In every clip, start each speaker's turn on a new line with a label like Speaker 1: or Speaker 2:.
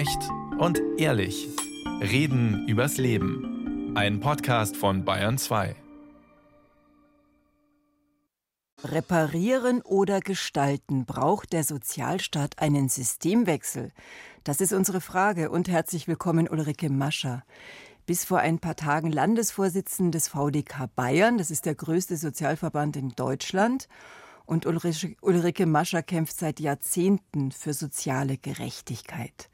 Speaker 1: Echt und ehrlich. Reden übers Leben. Ein Podcast von Bayern 2.
Speaker 2: Reparieren oder gestalten? Braucht der Sozialstaat einen Systemwechsel? Das ist unsere Frage und herzlich willkommen Ulrike Mascher. Bis vor ein paar Tagen Landesvorsitzende des VDK Bayern, das ist der größte Sozialverband in Deutschland. Und Ulrike Mascher kämpft seit Jahrzehnten für soziale Gerechtigkeit.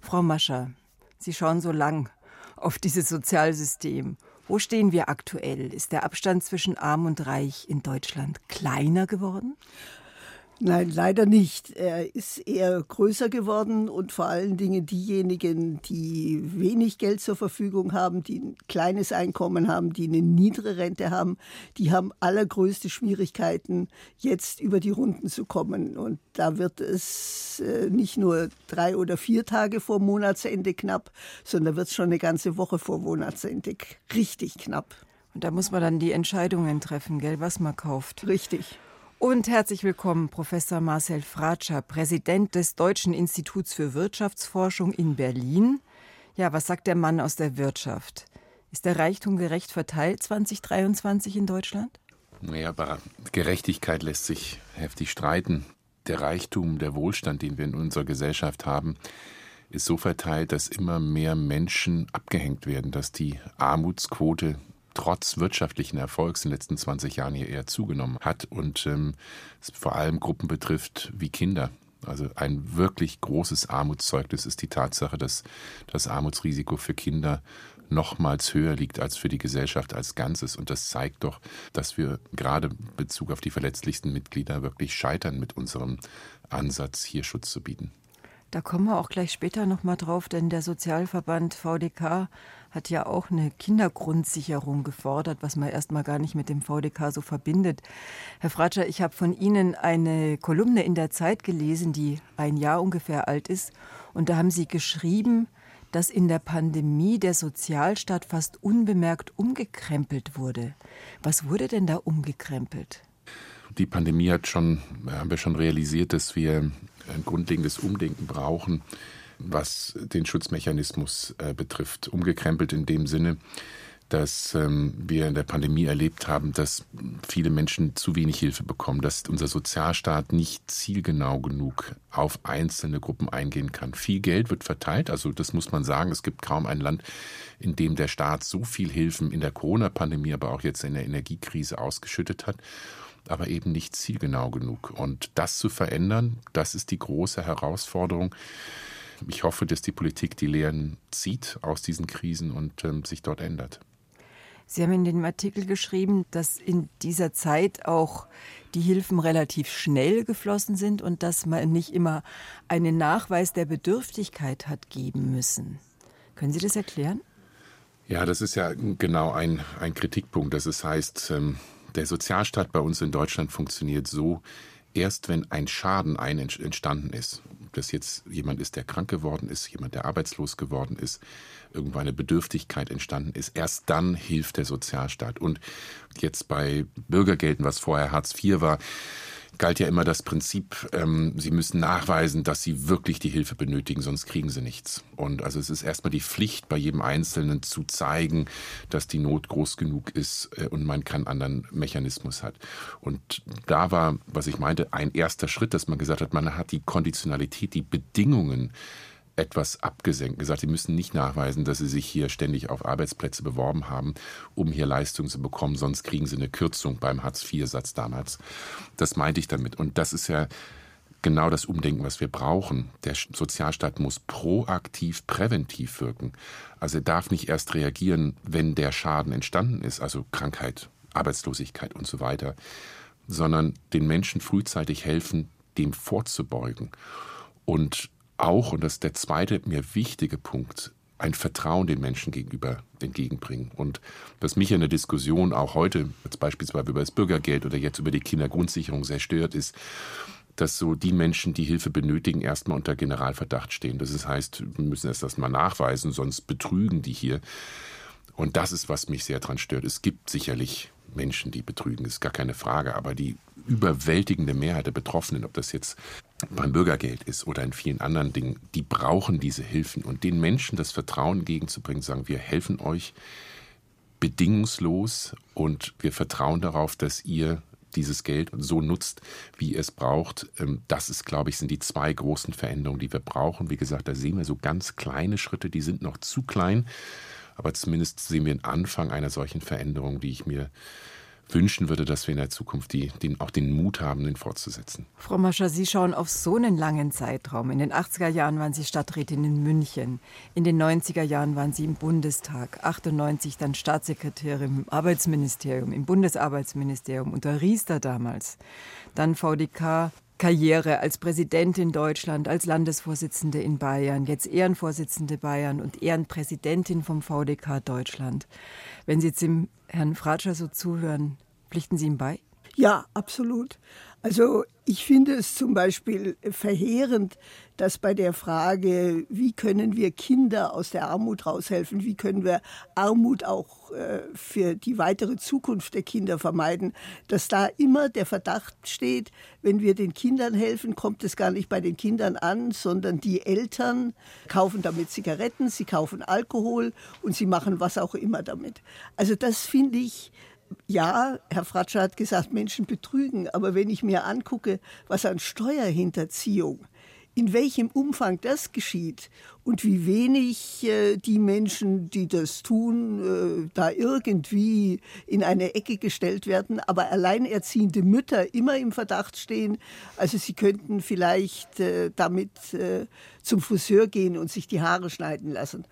Speaker 2: Frau Mascher, Sie schauen so lang auf dieses Sozialsystem. Wo stehen wir aktuell? Ist der Abstand zwischen arm und reich in Deutschland kleiner geworden?
Speaker 3: Nein, leider nicht. Er ist eher größer geworden und vor allen Dingen diejenigen, die wenig Geld zur Verfügung haben, die ein kleines Einkommen haben, die eine niedere Rente haben, die haben allergrößte Schwierigkeiten, jetzt über die Runden zu kommen. Und da wird es äh, nicht nur drei oder vier Tage vor Monatsende knapp, sondern wird es schon eine ganze Woche vor Monatsende richtig knapp.
Speaker 2: Und da muss man dann die Entscheidungen treffen, gell, was man kauft.
Speaker 3: Richtig.
Speaker 2: Und herzlich willkommen, Professor Marcel Fratscher, Präsident des Deutschen Instituts für Wirtschaftsforschung in Berlin. Ja, was sagt der Mann aus der Wirtschaft? Ist der Reichtum gerecht verteilt 2023 in Deutschland?
Speaker 4: Naja, aber Gerechtigkeit lässt sich heftig streiten. Der Reichtum, der Wohlstand, den wir in unserer Gesellschaft haben, ist so verteilt, dass immer mehr Menschen abgehängt werden, dass die Armutsquote trotz wirtschaftlichen Erfolgs in den letzten 20 Jahren hier eher zugenommen hat und ähm, es vor allem Gruppen betrifft wie Kinder. Also ein wirklich großes Armutszeugnis ist die Tatsache, dass das Armutsrisiko für Kinder nochmals höher liegt als für die Gesellschaft als Ganzes. Und das zeigt doch, dass wir gerade in Bezug auf die verletzlichsten Mitglieder wirklich scheitern mit unserem Ansatz, hier Schutz zu bieten.
Speaker 2: Da kommen wir auch gleich später nochmal drauf, denn der Sozialverband VDK hat ja auch eine Kindergrundsicherung gefordert, was man erstmal gar nicht mit dem VDK so verbindet. Herr Fratscher, ich habe von Ihnen eine Kolumne in der Zeit gelesen, die ein Jahr ungefähr alt ist. Und da haben Sie geschrieben, dass in der Pandemie der Sozialstaat fast unbemerkt umgekrempelt wurde. Was wurde denn da umgekrempelt?
Speaker 4: Die Pandemie hat schon, haben wir schon realisiert, dass wir ein grundlegendes Umdenken brauchen, was den Schutzmechanismus äh, betrifft. Umgekrempelt in dem Sinne, dass ähm, wir in der Pandemie erlebt haben, dass viele Menschen zu wenig Hilfe bekommen, dass unser Sozialstaat nicht zielgenau genug auf einzelne Gruppen eingehen kann. Viel Geld wird verteilt, also das muss man sagen. Es gibt kaum ein Land, in dem der Staat so viel Hilfen in der Corona-Pandemie, aber auch jetzt in der Energiekrise ausgeschüttet hat aber eben nicht zielgenau genug. Und das zu verändern, das ist die große Herausforderung. Ich hoffe, dass die Politik die Lehren zieht aus diesen Krisen und ähm, sich dort ändert.
Speaker 2: Sie haben in dem Artikel geschrieben, dass in dieser Zeit auch die Hilfen relativ schnell geflossen sind und dass man nicht immer einen Nachweis der Bedürftigkeit hat geben müssen. Können Sie das erklären?
Speaker 4: Ja, das ist ja genau ein, ein Kritikpunkt. Das heißt, ähm, der Sozialstaat bei uns in Deutschland funktioniert so, erst wenn ein Schaden ein entstanden ist, dass jetzt jemand ist, der krank geworden ist, jemand, der arbeitslos geworden ist, irgendwo eine Bedürftigkeit entstanden ist, erst dann hilft der Sozialstaat. Und jetzt bei Bürgergelden, was vorher Hartz IV war, galt ja immer das Prinzip, ähm, sie müssen nachweisen, dass sie wirklich die Hilfe benötigen, sonst kriegen sie nichts. Und also es ist erstmal die Pflicht bei jedem Einzelnen zu zeigen, dass die Not groß genug ist äh, und man keinen anderen Mechanismus hat. Und da war, was ich meinte, ein erster Schritt, dass man gesagt hat, man hat die Konditionalität, die Bedingungen etwas abgesenkt, gesagt, sie müssen nicht nachweisen, dass sie sich hier ständig auf Arbeitsplätze beworben haben, um hier Leistungen zu bekommen, sonst kriegen sie eine Kürzung beim Hartz-IV-Satz damals. Das meinte ich damit. Und das ist ja genau das Umdenken, was wir brauchen. Der Sozialstaat muss proaktiv, präventiv wirken. Also er darf nicht erst reagieren, wenn der Schaden entstanden ist, also Krankheit, Arbeitslosigkeit und so weiter, sondern den Menschen frühzeitig helfen, dem vorzubeugen. Und auch, und das ist der zweite mir wichtige Punkt, ein Vertrauen den Menschen gegenüber entgegenbringen. Und was mich in der Diskussion auch heute, jetzt beispielsweise über das Bürgergeld oder jetzt über die Kindergrundsicherung sehr stört, ist, dass so die Menschen, die Hilfe benötigen, erstmal unter Generalverdacht stehen. Das heißt, wir müssen erst das mal nachweisen, sonst betrügen die hier. Und das ist, was mich sehr daran stört. Es gibt sicherlich Menschen, die betrügen, ist gar keine Frage, aber die überwältigende Mehrheit der Betroffenen, ob das jetzt beim Bürgergeld ist oder in vielen anderen Dingen, die brauchen diese Hilfen. Und den Menschen das Vertrauen entgegenzubringen, sagen, wir helfen euch bedingungslos und wir vertrauen darauf, dass ihr dieses Geld so nutzt, wie ihr es braucht. Ähm, das ist, glaube ich, sind die zwei großen Veränderungen, die wir brauchen. Wie gesagt, da sehen wir so ganz kleine Schritte, die sind noch zu klein. Aber zumindest sehen wir den Anfang einer solchen Veränderung, die ich mir wünschen würde, dass wir in der Zukunft die, den, auch den Mut haben, den fortzusetzen.
Speaker 2: Frau Mascher, Sie schauen auf so einen langen Zeitraum. In den 80er Jahren waren Sie Stadträtin in München. In den 90er Jahren waren Sie im Bundestag. 98 dann Staatssekretär im Arbeitsministerium, im Bundesarbeitsministerium unter Riester damals. Dann VDK Karriere als Präsidentin Deutschland, als Landesvorsitzende in Bayern, jetzt Ehrenvorsitzende Bayern und Ehrenpräsidentin vom VDK Deutschland. Wenn Sie jetzt dem Herrn Fratscher so zuhören, pflichten Sie ihm bei?
Speaker 3: Ja, absolut. Also ich finde es zum Beispiel verheerend, dass bei der Frage, wie können wir Kinder aus der Armut raushelfen, wie können wir Armut auch äh, für die weitere Zukunft der Kinder vermeiden, dass da immer der Verdacht steht, wenn wir den Kindern helfen, kommt es gar nicht bei den Kindern an, sondern die Eltern kaufen damit Zigaretten, sie kaufen Alkohol und sie machen was auch immer damit. Also das finde ich ja, Herr Fratscher hat gesagt, Menschen betrügen. Aber wenn ich mir angucke, was an Steuerhinterziehung, in welchem Umfang das geschieht und wie wenig äh, die Menschen, die das tun, äh, da irgendwie in eine Ecke gestellt werden, aber alleinerziehende Mütter immer im Verdacht stehen, also sie könnten vielleicht äh, damit äh, zum Friseur gehen und sich die Haare schneiden lassen.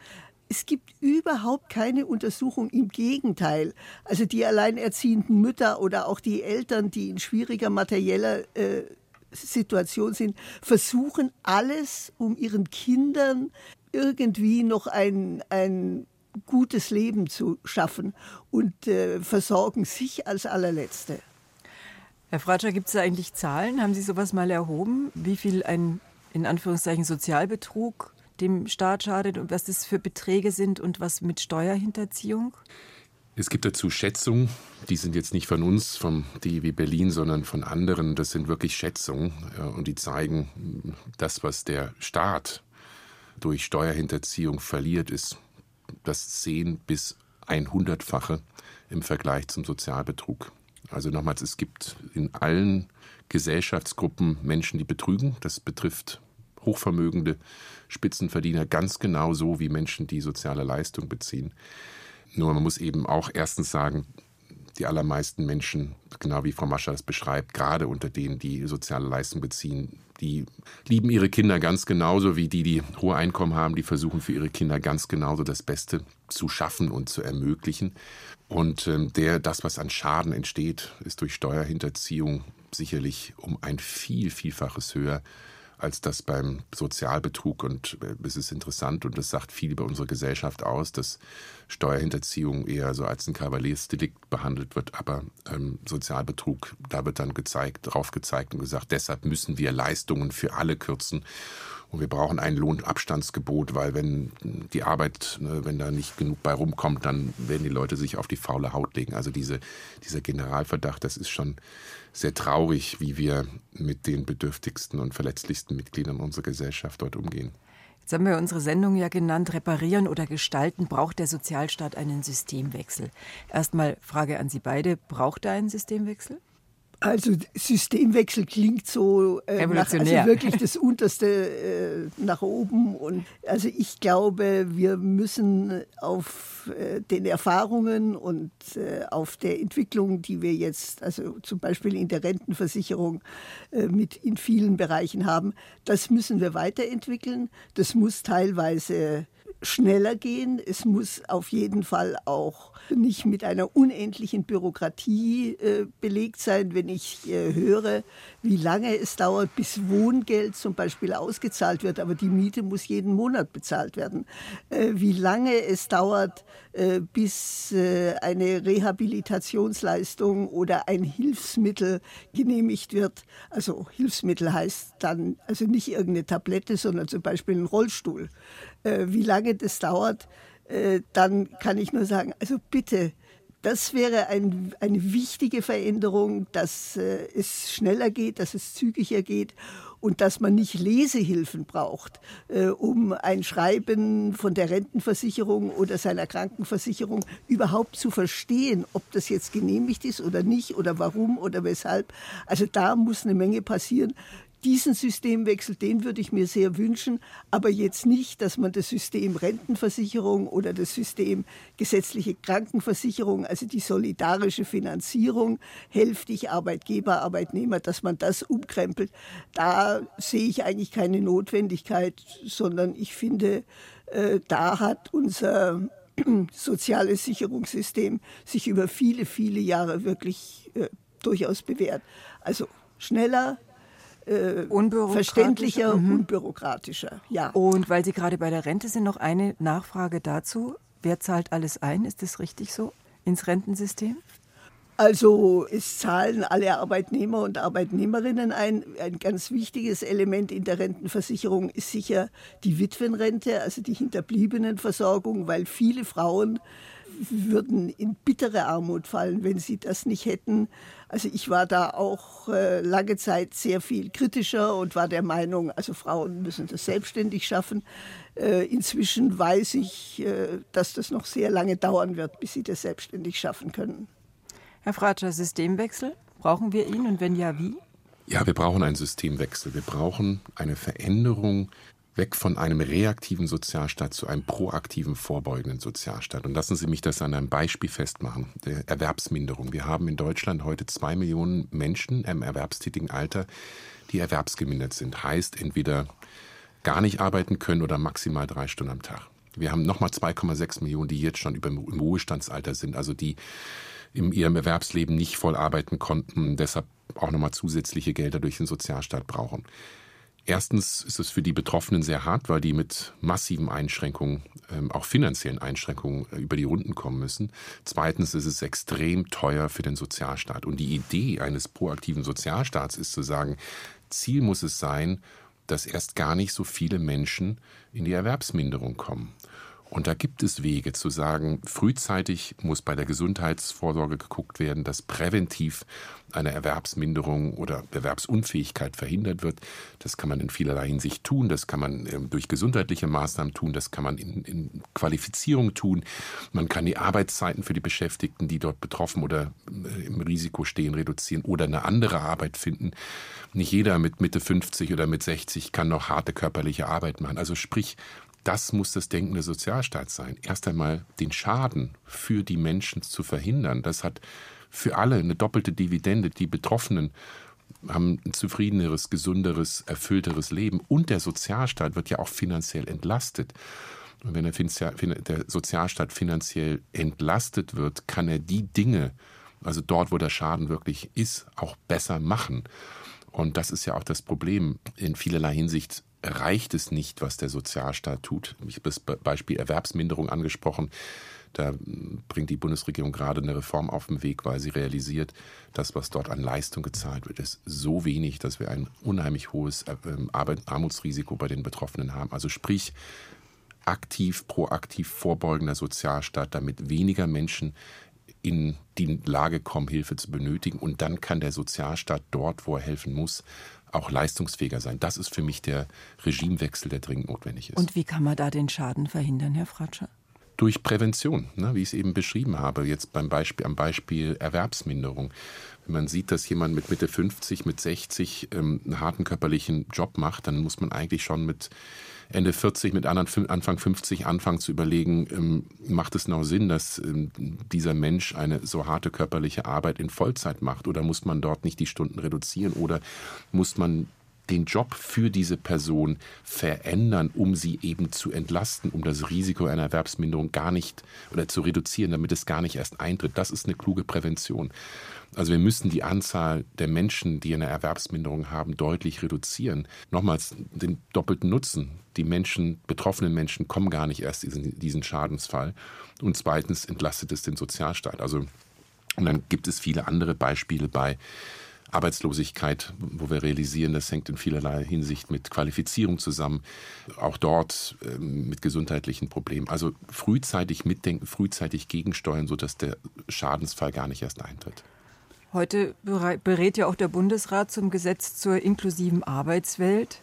Speaker 3: Es gibt überhaupt keine Untersuchung, im Gegenteil. Also die alleinerziehenden Mütter oder auch die Eltern, die in schwieriger materieller äh, Situation sind, versuchen alles, um ihren Kindern irgendwie noch ein, ein gutes Leben zu schaffen und äh, versorgen sich als allerletzte.
Speaker 2: Herr Fratscher, gibt es da eigentlich Zahlen? Haben Sie sowas mal erhoben? Wie viel ein in Anführungszeichen Sozialbetrug dem Staat schadet und was das für Beträge sind und was mit Steuerhinterziehung?
Speaker 4: Es gibt dazu Schätzungen, die sind jetzt nicht von uns, vom DIW Berlin, sondern von anderen. Das sind wirklich Schätzungen und die zeigen, das, was der Staat durch Steuerhinterziehung verliert, ist das 10 bis 100-fache im Vergleich zum Sozialbetrug. Also nochmals, es gibt in allen Gesellschaftsgruppen Menschen, die betrügen. Das betrifft hochvermögende Spitzenverdiener ganz genauso wie Menschen, die soziale Leistung beziehen. Nur man muss eben auch erstens sagen, die allermeisten Menschen, genau wie Frau Mascher das beschreibt, gerade unter denen, die soziale Leistung beziehen, die lieben ihre Kinder ganz genauso wie die, die hohe Einkommen haben, die versuchen für ihre Kinder ganz genauso das Beste zu schaffen und zu ermöglichen. Und ähm, der, das, was an Schaden entsteht, ist durch Steuerhinterziehung sicherlich um ein viel, vielfaches höher als das beim Sozialbetrug. Und äh, es ist interessant und das sagt viel über unsere Gesellschaft aus, dass Steuerhinterziehung eher so als ein Kavaliersdelikt behandelt wird, aber ähm, Sozialbetrug, da wird dann gezeigt, drauf gezeigt und gesagt, deshalb müssen wir Leistungen für alle kürzen. Und wir brauchen ein Lohnabstandsgebot, weil wenn die Arbeit, ne, wenn da nicht genug bei rumkommt, dann werden die Leute sich auf die faule Haut legen. Also diese, dieser Generalverdacht, das ist schon sehr traurig, wie wir mit den bedürftigsten und verletzlichsten Mitgliedern unserer Gesellschaft dort umgehen.
Speaker 2: Jetzt haben wir unsere Sendung ja genannt, reparieren oder gestalten, braucht der Sozialstaat einen Systemwechsel. Erstmal Frage an Sie beide, braucht er einen Systemwechsel?
Speaker 3: Also Systemwechsel klingt so äh, nach, also wirklich das unterste äh, nach oben und also ich glaube, wir müssen auf äh, den Erfahrungen und äh, auf der Entwicklung, die wir jetzt also zum Beispiel in der Rentenversicherung äh, mit in vielen Bereichen haben, das müssen wir weiterentwickeln. Das muss teilweise schneller gehen. Es muss auf jeden Fall auch nicht mit einer unendlichen Bürokratie äh, belegt sein, wenn ich äh, höre, wie lange es dauert, bis Wohngeld zum Beispiel ausgezahlt wird, aber die Miete muss jeden Monat bezahlt werden. Äh, wie lange es dauert, bis äh, eine Rehabilitationsleistung oder ein Hilfsmittel genehmigt wird. Also Hilfsmittel heißt dann also nicht irgendeine Tablette, sondern zum Beispiel ein Rollstuhl. Äh, wie lange das dauert, äh, dann kann ich nur sagen, also bitte, das wäre ein, eine wichtige Veränderung, dass äh, es schneller geht, dass es zügiger geht und dass man nicht Lesehilfen braucht, äh, um ein Schreiben von der Rentenversicherung oder seiner Krankenversicherung überhaupt zu verstehen, ob das jetzt genehmigt ist oder nicht oder warum oder weshalb. Also da muss eine Menge passieren diesen Systemwechsel, den würde ich mir sehr wünschen, aber jetzt nicht, dass man das System Rentenversicherung oder das System gesetzliche Krankenversicherung, also die solidarische Finanzierung, hälftig Arbeitgeber, Arbeitnehmer, dass man das umkrempelt. Da sehe ich eigentlich keine Notwendigkeit, sondern ich finde, äh, da hat unser soziales Sicherungssystem sich über viele, viele Jahre wirklich äh, durchaus bewährt. Also schneller, äh, verständlicher, mhm. unbürokratischer. Ja.
Speaker 2: Und weil Sie gerade bei der Rente sind, noch eine Nachfrage dazu. Wer zahlt alles ein? Ist das richtig so ins Rentensystem?
Speaker 3: Also es zahlen alle Arbeitnehmer und Arbeitnehmerinnen ein. Ein ganz wichtiges Element in der Rentenversicherung ist sicher die Witwenrente, also die Hinterbliebenenversorgung, weil viele Frauen würden in bittere Armut fallen, wenn sie das nicht hätten. Also ich war da auch äh, lange Zeit sehr viel kritischer und war der Meinung, also Frauen müssen das selbstständig schaffen. Äh, inzwischen weiß ich, äh, dass das noch sehr lange dauern wird, bis sie das selbstständig schaffen können.
Speaker 2: Herr Fratscher, Systemwechsel, brauchen wir ihn und wenn ja, wie?
Speaker 4: Ja, wir brauchen einen Systemwechsel. Wir brauchen eine Veränderung weg von einem reaktiven Sozialstaat zu einem proaktiven, vorbeugenden Sozialstaat. Und lassen Sie mich das an einem Beispiel festmachen, der Erwerbsminderung. Wir haben in Deutschland heute zwei Millionen Menschen im erwerbstätigen Alter, die erwerbsgemindert sind. Heißt entweder gar nicht arbeiten können oder maximal drei Stunden am Tag. Wir haben nochmal 2,6 Millionen, die jetzt schon über im Ruhestandsalter sind, also die in ihrem Erwerbsleben nicht voll arbeiten konnten, deshalb auch nochmal zusätzliche Gelder durch den Sozialstaat brauchen. Erstens ist es für die Betroffenen sehr hart, weil die mit massiven Einschränkungen, ähm, auch finanziellen Einschränkungen äh, über die Runden kommen müssen. Zweitens ist es extrem teuer für den Sozialstaat. Und die Idee eines proaktiven Sozialstaats ist zu sagen, Ziel muss es sein, dass erst gar nicht so viele Menschen in die Erwerbsminderung kommen. Und da gibt es Wege zu sagen, frühzeitig muss bei der Gesundheitsvorsorge geguckt werden, dass präventiv eine Erwerbsminderung oder Erwerbsunfähigkeit verhindert wird. Das kann man in vielerlei Hinsicht tun. Das kann man ähm, durch gesundheitliche Maßnahmen tun. Das kann man in, in Qualifizierung tun. Man kann die Arbeitszeiten für die Beschäftigten, die dort betroffen oder äh, im Risiko stehen, reduzieren oder eine andere Arbeit finden. Nicht jeder mit Mitte 50 oder mit 60 kann noch harte körperliche Arbeit machen. Also sprich, das muss das Denken des Sozialstaats sein. Erst einmal den Schaden für die Menschen zu verhindern. Das hat für alle eine doppelte Dividende. Die Betroffenen haben ein zufriedeneres, gesunderes, erfüllteres Leben. Und der Sozialstaat wird ja auch finanziell entlastet. Und wenn der Sozialstaat finanziell entlastet wird, kann er die Dinge, also dort, wo der Schaden wirklich ist, auch besser machen. Und das ist ja auch das Problem in vielerlei Hinsicht reicht es nicht, was der Sozialstaat tut. Ich habe das Beispiel Erwerbsminderung angesprochen. Da bringt die Bundesregierung gerade eine Reform auf den Weg, weil sie realisiert, das, was dort an Leistung gezahlt wird, ist so wenig, dass wir ein unheimlich hohes äh, ähm, Armutsrisiko bei den Betroffenen haben. Also sprich, aktiv, proaktiv vorbeugender Sozialstaat, damit weniger Menschen in die Lage kommen, Hilfe zu benötigen. Und dann kann der Sozialstaat dort, wo er helfen muss, auch leistungsfähiger sein. Das ist für mich der Regimewechsel, der dringend notwendig ist.
Speaker 2: Und wie kann man da den Schaden verhindern, Herr Fratscher?
Speaker 4: Durch Prävention, ne, wie ich es eben beschrieben habe, jetzt beim Beispiel, am Beispiel Erwerbsminderung. Wenn man sieht, dass jemand mit Mitte 50, mit 60 ähm, einen harten körperlichen Job macht, dann muss man eigentlich schon mit Ende 40 mit anderen Anfang 50 anfangen zu überlegen, ähm, macht es noch Sinn, dass ähm, dieser Mensch eine so harte körperliche Arbeit in Vollzeit macht oder muss man dort nicht die Stunden reduzieren oder muss man den Job für diese Person verändern, um sie eben zu entlasten, um das Risiko einer Erwerbsminderung gar nicht oder zu reduzieren, damit es gar nicht erst eintritt. Das ist eine kluge Prävention. Also wir müssen die Anzahl der Menschen, die eine Erwerbsminderung haben, deutlich reduzieren. Nochmals den doppelten Nutzen. Die Menschen, betroffenen Menschen kommen gar nicht erst in diesen Schadensfall. Und zweitens entlastet es den Sozialstaat. Also und dann gibt es viele andere Beispiele bei Arbeitslosigkeit, wo wir realisieren, das hängt in vielerlei Hinsicht mit Qualifizierung zusammen, auch dort äh, mit gesundheitlichen Problemen. Also frühzeitig mitdenken, frühzeitig gegensteuern, sodass der Schadensfall gar nicht erst eintritt.
Speaker 2: Heute berät ja auch der Bundesrat zum Gesetz zur inklusiven Arbeitswelt.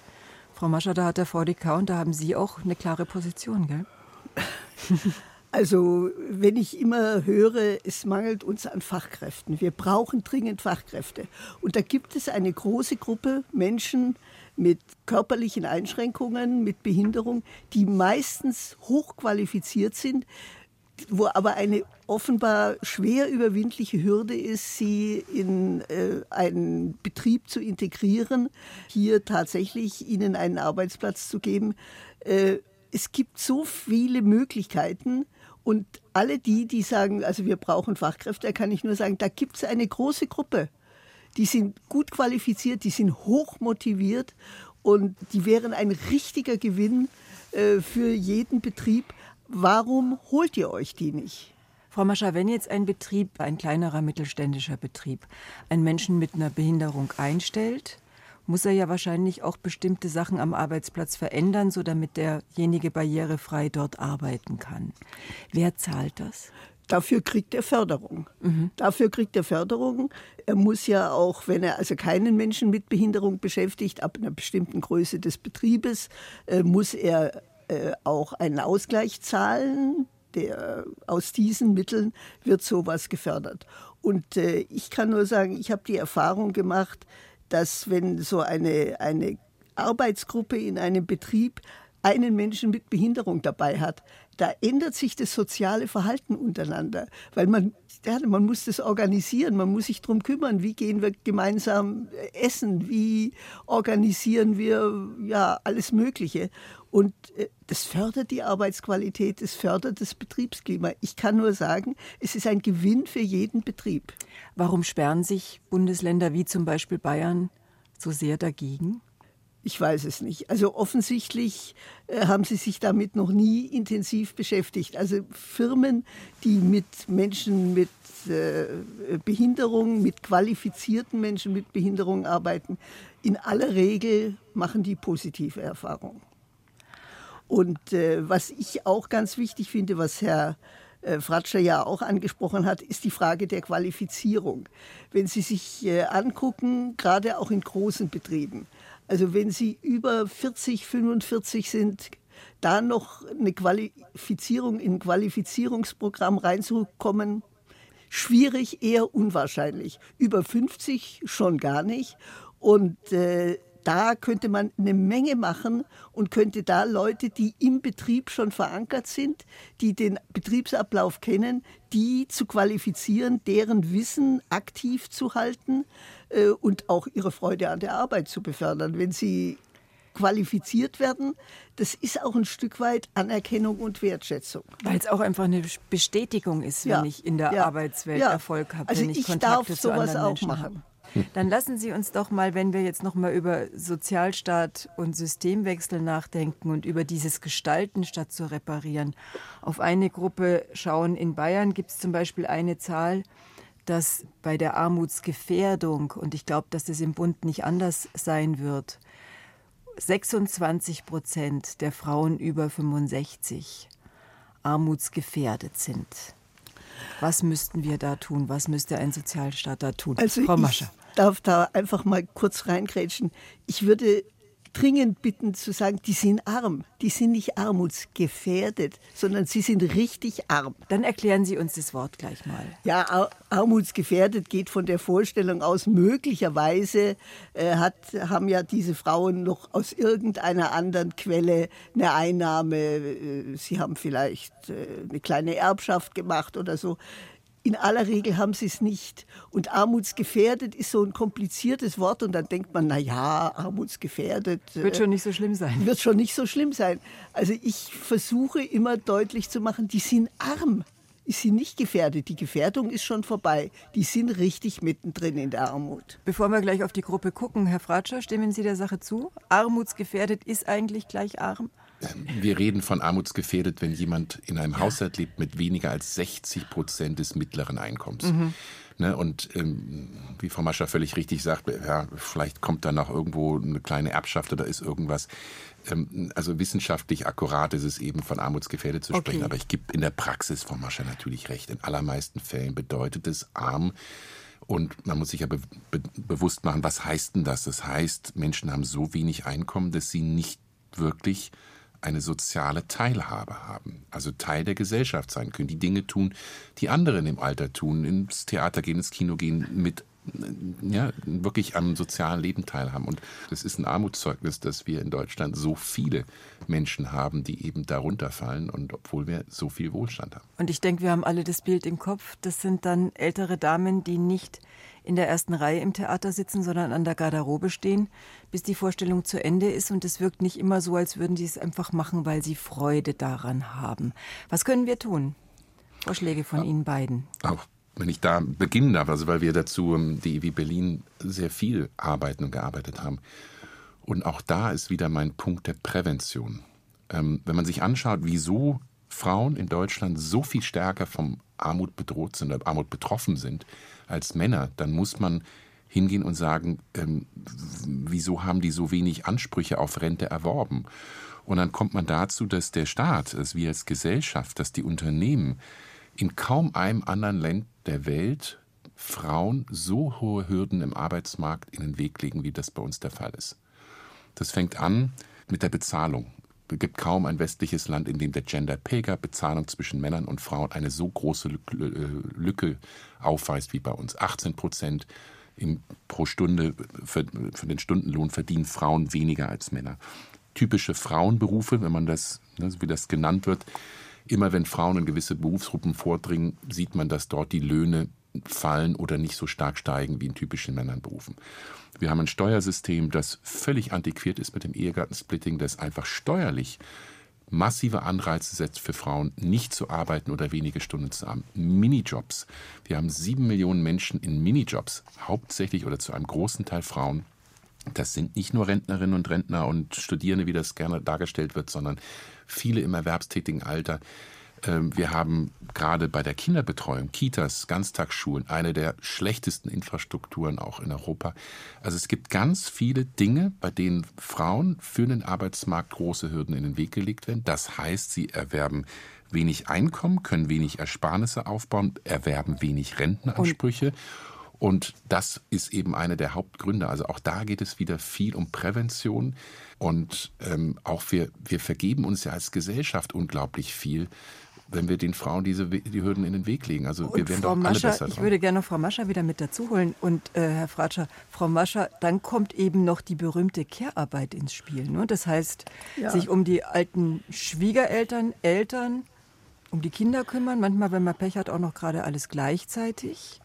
Speaker 2: Frau Mascher, da hat der VDK und da haben Sie auch eine klare Position, gell?
Speaker 3: Also wenn ich immer höre, es mangelt uns an Fachkräften, wir brauchen dringend Fachkräfte. Und da gibt es eine große Gruppe Menschen mit körperlichen Einschränkungen, mit Behinderung, die meistens hochqualifiziert sind, wo aber eine offenbar schwer überwindliche Hürde ist, sie in äh, einen Betrieb zu integrieren, hier tatsächlich ihnen einen Arbeitsplatz zu geben. Äh, es gibt so viele Möglichkeiten und alle die, die sagen, also wir brauchen Fachkräfte, kann ich nur sagen, da gibt es eine große Gruppe. Die sind gut qualifiziert, die sind hoch motiviert und die wären ein richtiger Gewinn äh, für jeden Betrieb. Warum holt ihr euch die nicht?
Speaker 2: Frau Mascher, wenn jetzt ein Betrieb, ein kleinerer mittelständischer Betrieb, einen Menschen mit einer Behinderung einstellt, muss er ja wahrscheinlich auch bestimmte Sachen am Arbeitsplatz verändern, so damit derjenige barrierefrei dort arbeiten kann. Wer zahlt das?
Speaker 3: Dafür kriegt er Förderung. Mhm. Dafür kriegt er Förderung. Er muss ja auch, wenn er also keinen Menschen mit Behinderung beschäftigt, ab einer bestimmten Größe des Betriebes, äh, muss er äh, auch einen Ausgleich zahlen. Der, aus diesen Mitteln wird sowas gefördert. Und äh, ich kann nur sagen, ich habe die Erfahrung gemacht, dass wenn so eine, eine Arbeitsgruppe in einem Betrieb einen Menschen mit Behinderung dabei hat, da ändert sich das soziale Verhalten untereinander, weil man, ja, man muss das organisieren, man muss sich darum kümmern, wie gehen wir gemeinsam essen, wie organisieren wir ja alles Mögliche. Und äh, das fördert die Arbeitsqualität, es fördert das Betriebsklima. Ich kann nur sagen, es ist ein Gewinn für jeden Betrieb.
Speaker 2: Warum sperren sich Bundesländer wie zum Beispiel Bayern so sehr dagegen?
Speaker 3: Ich weiß es nicht. Also offensichtlich äh, haben sie sich damit noch nie intensiv beschäftigt. Also Firmen, die mit Menschen mit äh, Behinderung, mit qualifizierten Menschen mit Behinderung arbeiten, in aller Regel machen die positive Erfahrungen. Und äh, was ich auch ganz wichtig finde, was Herr äh, Fratscher ja auch angesprochen hat, ist die Frage der Qualifizierung. Wenn Sie sich äh, angucken, gerade auch in großen Betrieben, also wenn Sie über 40, 45 sind, da noch eine Qualifizierung in ein Qualifizierungsprogramm reinzukommen, schwierig, eher unwahrscheinlich. Über 50 schon gar nicht. Und äh, da könnte man eine Menge machen und könnte da Leute, die im Betrieb schon verankert sind, die den Betriebsablauf kennen, die zu qualifizieren, deren Wissen aktiv zu halten äh, und auch ihre Freude an der Arbeit zu befördern. Wenn sie qualifiziert werden, das ist auch ein Stück weit Anerkennung und Wertschätzung.
Speaker 2: Weil es auch einfach eine Bestätigung ist, wenn ja, ich in der ja, Arbeitswelt ja. Erfolg habe,
Speaker 3: also
Speaker 2: wenn ich,
Speaker 3: ich
Speaker 2: Kontakte
Speaker 3: darf sowas
Speaker 2: anderen
Speaker 3: auch
Speaker 2: Menschen
Speaker 3: machen.
Speaker 2: habe. Dann lassen Sie uns doch mal, wenn wir jetzt noch mal über Sozialstaat und Systemwechsel nachdenken und über dieses Gestalten statt zu reparieren, auf eine Gruppe schauen. In Bayern gibt es zum Beispiel eine Zahl, dass bei der Armutsgefährdung, und ich glaube, dass das im Bund nicht anders sein wird, 26 Prozent der Frauen über 65 armutsgefährdet sind. Was müssten wir da tun? Was müsste ein Sozialstaat da tun?
Speaker 3: Also Frau Mascher. Ich darf da einfach mal kurz reingrätschen. Ich würde dringend bitten zu sagen, die sind arm. Die sind nicht armutsgefährdet, sondern sie sind richtig arm.
Speaker 2: Dann erklären Sie uns das Wort gleich mal.
Speaker 3: Ja, Ar armutsgefährdet geht von der Vorstellung aus, möglicherweise äh, hat, haben ja diese Frauen noch aus irgendeiner anderen Quelle eine Einnahme. Äh, sie haben vielleicht äh, eine kleine Erbschaft gemacht oder so. In aller Regel haben sie es nicht. Und armutsgefährdet ist so ein kompliziertes Wort und dann denkt man, na ja, armutsgefährdet.
Speaker 2: Wird schon nicht so schlimm sein.
Speaker 3: Wird schon nicht so schlimm sein. Also ich versuche immer deutlich zu machen, die sind arm. Ist sie nicht gefährdet. Die Gefährdung ist schon vorbei. Die sind richtig mittendrin in der Armut.
Speaker 2: Bevor wir gleich auf die Gruppe gucken, Herr Fratscher, stimmen Sie der Sache zu? Armutsgefährdet ist eigentlich gleich arm?
Speaker 4: Wir reden von armutsgefährdet, wenn jemand in einem ja. Haushalt lebt mit weniger als 60 Prozent des mittleren Einkommens. Mhm. Ne, und ähm, wie Frau Mascher völlig richtig sagt, ja, vielleicht kommt da noch irgendwo eine kleine Erbschaft oder ist irgendwas. Ähm, also wissenschaftlich akkurat ist es eben von armutsgefährdet zu sprechen. Okay. Aber ich gebe in der Praxis Frau Mascher natürlich recht. In allermeisten Fällen bedeutet es arm, Und man muss sich ja be be bewusst machen, was heißt denn das? Das heißt, Menschen haben so wenig Einkommen, dass sie nicht wirklich eine soziale Teilhabe haben, also Teil der Gesellschaft sein können, die Dinge tun, die andere im Alter tun, ins Theater gehen, ins Kino gehen, mit ja, wirklich am sozialen Leben teilhaben. Und es ist ein Armutszeugnis, dass wir in Deutschland so viele Menschen haben, die eben darunter fallen und obwohl wir so viel Wohlstand haben.
Speaker 2: Und ich denke, wir haben alle das Bild im Kopf. Das sind dann ältere Damen, die nicht in der ersten Reihe im Theater sitzen, sondern an der Garderobe stehen, bis die Vorstellung zu Ende ist. Und es wirkt nicht immer so, als würden sie es einfach machen, weil sie Freude daran haben. Was können wir tun? Vorschläge von ja, Ihnen beiden.
Speaker 4: Auch wenn ich da beginnen darf, also weil wir dazu ähm, die EW Berlin sehr viel arbeiten und gearbeitet haben. Und auch da ist wieder mein Punkt der Prävention. Ähm, wenn man sich anschaut, wieso Frauen in Deutschland so viel stärker vom Armut bedroht sind oder Armut betroffen sind als Männer, dann muss man hingehen und sagen, ähm, wieso haben die so wenig Ansprüche auf Rente erworben? Und dann kommt man dazu, dass der Staat, also wir als Gesellschaft, dass die Unternehmen in kaum einem anderen Land der Welt Frauen so hohe Hürden im Arbeitsmarkt in den Weg legen, wie das bei uns der Fall ist. Das fängt an mit der Bezahlung. Es gibt kaum ein westliches Land, in dem der Gender Pay Gap, Bezahlung zwischen Männern und Frauen, eine so große Lücke aufweist wie bei uns. 18 Prozent pro Stunde für, für, den Stundenlohn verdienen Frauen weniger als Männer. Typische Frauenberufe, wenn man das, ne, wie das genannt wird, Immer wenn Frauen in gewisse Berufsgruppen vordringen, sieht man, dass dort die Löhne fallen oder nicht so stark steigen wie in typischen Männernberufen. Wir haben ein Steuersystem, das völlig antiquiert ist mit dem Ehegattensplitting, das einfach steuerlich massive Anreize setzt für Frauen, nicht zu arbeiten oder wenige Stunden zu haben. Minijobs. Wir haben sieben Millionen Menschen in Minijobs, hauptsächlich oder zu einem großen Teil Frauen. Das sind nicht nur Rentnerinnen und Rentner und Studierende, wie das gerne dargestellt wird, sondern viele im erwerbstätigen Alter. Ähm, wir haben gerade bei der Kinderbetreuung, Kitas, Ganztagsschulen, eine der schlechtesten Infrastrukturen auch in Europa. Also es gibt ganz viele Dinge, bei denen Frauen für den Arbeitsmarkt große Hürden in den Weg gelegt werden. Das heißt, sie erwerben wenig Einkommen, können wenig Ersparnisse aufbauen, erwerben wenig Rentenansprüche. Und und das ist eben einer der Hauptgründe. Also auch da geht es wieder viel um Prävention. Und ähm, auch wir, wir vergeben uns ja als Gesellschaft unglaublich viel wenn wir den Frauen diese die Hürden in den Weg legen. Also wir werden Frau doch alle Mascher, besser
Speaker 2: dran. Ich würde gerne Frau Mascher wieder mit dazu holen. Und äh, Herr Fratscher, Frau Mascher, dann kommt eben noch die berühmte Care-Arbeit ins Spiel. Ne? Das heißt, ja. sich um die alten Schwiegereltern, Eltern, um die Kinder kümmern. Manchmal, wenn man Pech hat, auch noch gerade alles gleichzeitig.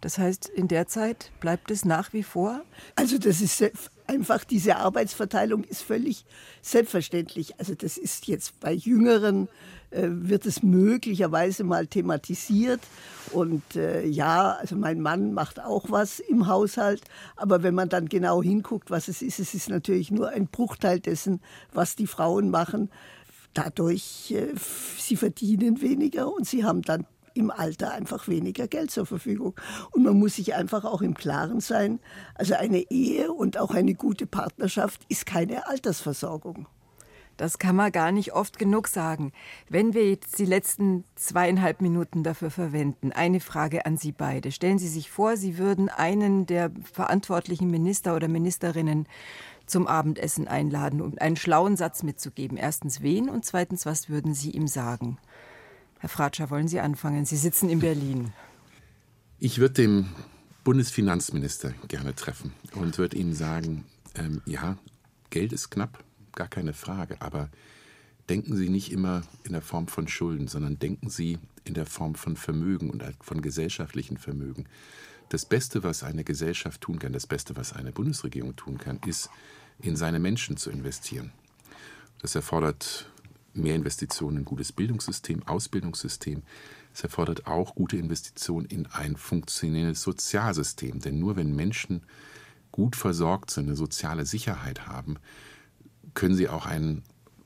Speaker 2: Das heißt, in der Zeit bleibt es nach wie vor?
Speaker 3: Also das ist einfach, diese Arbeitsverteilung ist völlig selbstverständlich. Also das ist jetzt bei Jüngeren, äh, wird es möglicherweise mal thematisiert. Und äh, ja, also mein Mann macht auch was im Haushalt. Aber wenn man dann genau hinguckt, was es ist, es ist natürlich nur ein Bruchteil dessen, was die Frauen machen dadurch, äh, sie verdienen weniger und sie haben dann im Alter einfach weniger Geld zur Verfügung. Und man muss sich einfach auch im Klaren sein, also eine Ehe und auch eine gute Partnerschaft ist keine Altersversorgung.
Speaker 2: Das kann man gar nicht oft genug sagen. Wenn wir jetzt die letzten zweieinhalb Minuten dafür verwenden, eine Frage an Sie beide. Stellen Sie sich vor, Sie würden einen der verantwortlichen Minister oder Ministerinnen zum Abendessen einladen, um einen schlauen Satz mitzugeben. Erstens wen und zweitens, was würden Sie ihm sagen? Herr Fratscher, wollen Sie anfangen? Sie sitzen in Berlin.
Speaker 4: Ich würde den Bundesfinanzminister gerne treffen und würde ihm sagen, ähm, ja, Geld ist knapp, gar keine Frage, aber denken Sie nicht immer in der Form von Schulden, sondern denken Sie in der Form von Vermögen und von gesellschaftlichen Vermögen. Das Beste, was eine Gesellschaft tun kann, das Beste, was eine Bundesregierung tun kann, ist, in seine Menschen zu investieren. Das erfordert mehr Investitionen in ein gutes Bildungssystem, Ausbildungssystem. Es erfordert auch gute Investitionen in ein funktionierendes Sozialsystem. Denn nur wenn Menschen gut versorgt sind, eine soziale Sicherheit haben, können sie auch einen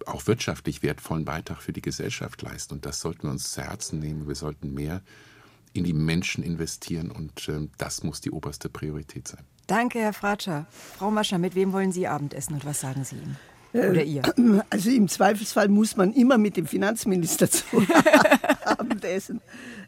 Speaker 4: auch wirtschaftlich wertvollen Beitrag für die Gesellschaft leisten. Und das sollten wir uns zu Herzen nehmen. Wir sollten mehr in die Menschen investieren und äh, das muss die oberste Priorität sein.
Speaker 2: Danke, Herr Fratscher. Frau Mascher, mit wem wollen Sie Abendessen und was sagen Sie ihm? Oder ihr?
Speaker 3: Also im Zweifelsfall muss man immer mit dem Finanzminister zu Abendessen.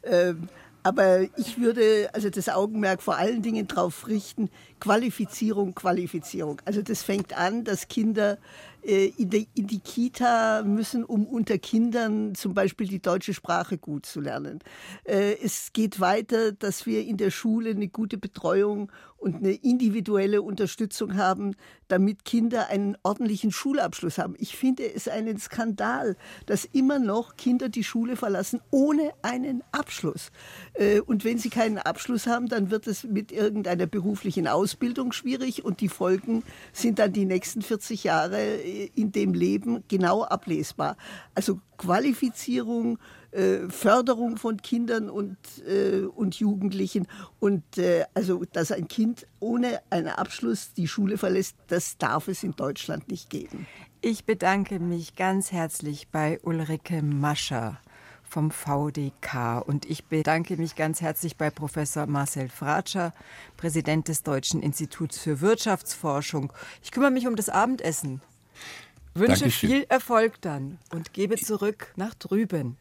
Speaker 3: Ähm, Aber ich würde also das Augenmerk vor allen Dingen darauf richten, Qualifizierung, Qualifizierung. Also das fängt an, dass Kinder äh, in die, in die Kita müssen, um unter Kindern zum Beispiel die deutsche Sprache gut zu lernen. Äh, es geht weiter, dass wir in der Schule eine gute Betreuung und eine individuelle Unterstützung haben, damit Kinder einen ordentlichen Schulabschluss haben. Ich finde es einen Skandal, dass immer noch Kinder die Schule verlassen ohne einen Abschluss. Äh, und wenn sie keinen Abschluss haben, dann wird es mit irgendeiner beruflichen Ausbildung schwierig und die Folgen sind dann die nächsten 40 Jahre äh, in dem Leben genau ablesbar. Also Qualifizierung, äh, Förderung von Kindern und, äh, und Jugendlichen. Und äh, also, dass ein Kind ohne einen Abschluss die Schule verlässt, das darf es in Deutschland nicht geben.
Speaker 2: Ich bedanke mich ganz herzlich bei Ulrike Mascher vom VDK. Und ich bedanke mich ganz herzlich bei Professor Marcel Fratscher, Präsident des Deutschen Instituts für Wirtschaftsforschung. Ich kümmere mich um das Abendessen. Wünsche Dankeschön. viel Erfolg dann und gebe zurück nach drüben.